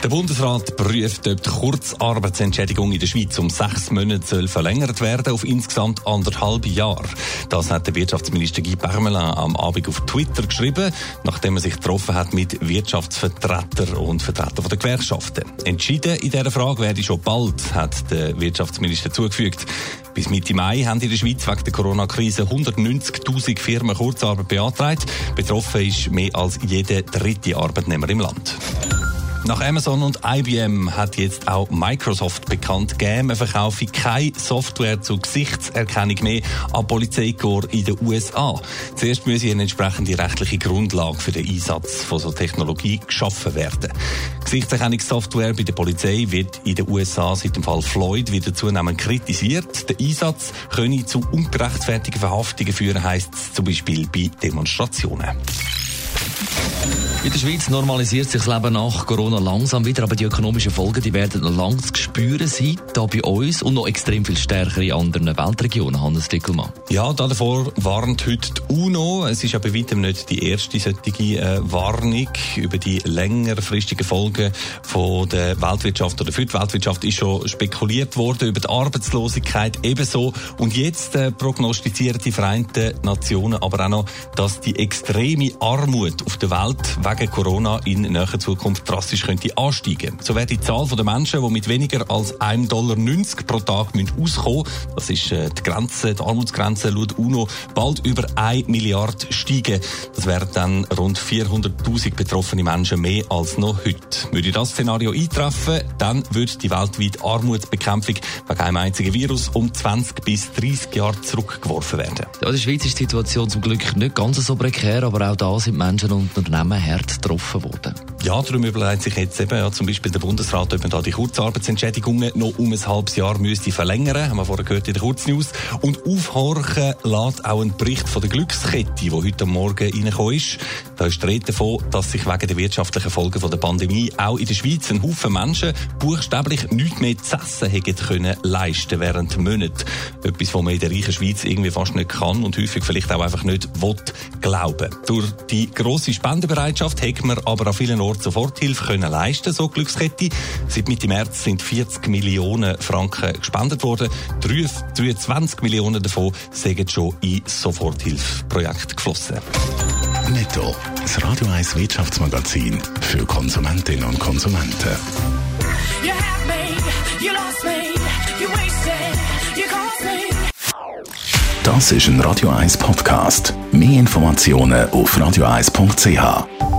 Der Bundesrat prüft, ob die Kurzarbeitsentschädigung in der Schweiz um sechs Monate soll verlängert werden auf insgesamt anderthalb Jahre. Das hat der Wirtschaftsminister Guy Parmelin am Abend auf Twitter geschrieben, nachdem er sich getroffen hat mit Wirtschaftsvertretern und Vertretern der Gewerkschaften. Entschieden in dieser Frage werde schon bald, hat der Wirtschaftsminister zugefügt. Bis Mitte Mai haben in der Schweiz wegen der Corona-Krise 190.000 Firmen Kurzarbeit beantragt. Betroffen ist mehr als jeder dritte Arbeitnehmer im Land. Nach Amazon und IBM hat jetzt auch Microsoft bekannt gegeben, er verkaufe keine Software zur Gesichtserkennung mehr an Polizeikorps in den USA. Zuerst müsse eine entsprechende rechtliche Grundlage für den Einsatz von so Technologie geschaffen werden. Gesichtserkennungssoftware bei der Polizei wird in den USA seit dem Fall Floyd wieder zunehmend kritisiert. Der Einsatz könne zu ungerechtfertigen Verhaftungen führen, heisst es zum Beispiel bei Demonstrationen. In der Schweiz normalisiert sich das Leben nach Corona langsam wieder, aber die ökonomischen Folgen die werden noch lang zu spüren sein, da bei uns und noch extrem viel stärker in anderen Weltregionen, Hannes Dickelmann. Ja, davor warnt heute die UNO. Es ist aber weitem nicht die erste solche äh, Warnung über die längerfristigen Folgen von der Weltwirtschaft oder für die Weltwirtschaft ist schon spekuliert worden über die Arbeitslosigkeit ebenso. Und jetzt äh, prognostizieren die Vereinten Nationen aber auch noch, dass die extreme Armut auf der Welt wegen Corona in naher Zukunft drastisch könnte ansteigen. So wird die Zahl der Menschen, die mit weniger als 1,90 Dollar pro Tag auskommen das ist äh, die Grenze, die Armutsgrenze laut UNO, bald über 1 Milliarde steigen. Das wären dann rund 400.000 betroffene Menschen mehr als noch heute. Würde das Szenario eintreffen, dann würde die weltweite Armutsbekämpfung wegen einem einzigen Virus um 20 bis 30 Jahre zurückgeworfen werden. Ja, in der Schweiz ist die Situation zum Glück nicht ganz so prekär, aber auch da sind Menschen und Unternehmen hart getroffen worden. Ja, darum überlegt sich jetzt eben ja, zum Beispiel der Bundesrat, ob man da die Kurzarbeitsentschädigungen noch um ein halbes Jahr müsste verlängern, haben wir vorher gehört in der Kurznews. Und aufhorchen lässt auch ein Bericht von der Glückskette, die heute Morgen reingekommen ist. Da ist die Rede davon, dass sich wegen der wirtschaftlichen Folgen von der Pandemie auch in der Schweiz ein Haufen Menschen buchstäblich nichts mehr zu essen hätten können leisten während Monaten. Etwas, was man in der reichen Schweiz irgendwie fast nicht kann und häufig vielleicht auch einfach nicht will glauben. Durch die grosse Spendenbereitschaft hat man aber an vielen Orten Soforthilfe können leisten, so Glückskette. Seit Mitte März sind 40 Millionen Franken gespendet worden. 23 Millionen davon sind schon in Soforthilfeprojekte geflossen. Netto, das Radio 1 Wirtschaftsmagazin für Konsumentinnen und Konsumenten. You had me, you lost me, you wasted, you caused me. Das ist ein Radio 1 Podcast. Mehr Informationen auf radio1.ch.